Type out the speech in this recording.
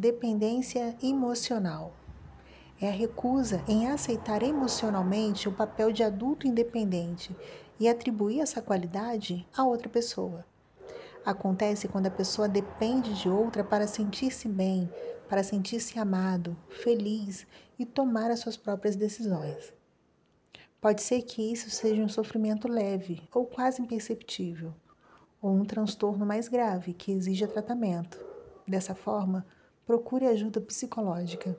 dependência emocional. É a recusa em aceitar emocionalmente o papel de adulto independente e atribuir essa qualidade a outra pessoa. Acontece quando a pessoa depende de outra para sentir-se bem, para sentir-se amado, feliz e tomar as suas próprias decisões. Pode ser que isso seja um sofrimento leve ou quase imperceptível, ou um transtorno mais grave que exija tratamento. Dessa forma, procure ajuda psicológica.